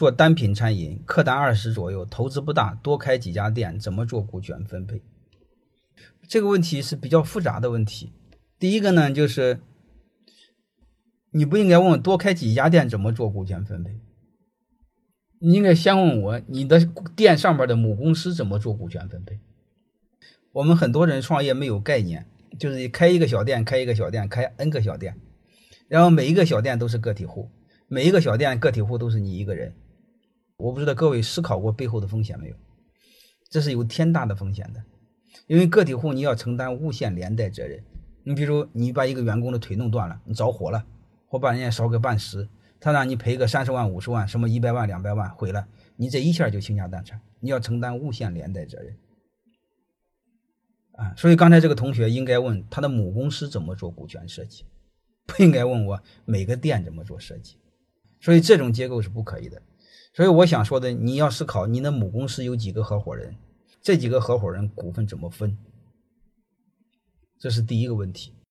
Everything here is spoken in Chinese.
做单品餐饮，客单二十左右，投资不大，多开几家店，怎么做股权分配？这个问题是比较复杂的问题。第一个呢，就是你不应该问多开几家店怎么做股权分配，你应该先问我你的店上边的母公司怎么做股权分配。我们很多人创业没有概念，就是开一个小店，开一个小店，开 N 个小店，然后每一个小店都是个体户，每一个小店个体户都是你一个人。我不知道各位思考过背后的风险没有？这是有天大的风险的，因为个体户你要承担无限连带责任。你比如你把一个员工的腿弄断了，你着火了，或把人家烧个半死，他让你赔个三十万、五十万，什么一百万、两百万毁了，你这一下就倾家荡产，你要承担无限连带责任。啊，所以刚才这个同学应该问他的母公司怎么做股权设计，不应该问我每个店怎么做设计。所以这种结构是不可以的。所以我想说的，你要思考你的母公司有几个合伙人，这几个合伙人股份怎么分。这是第一个问题。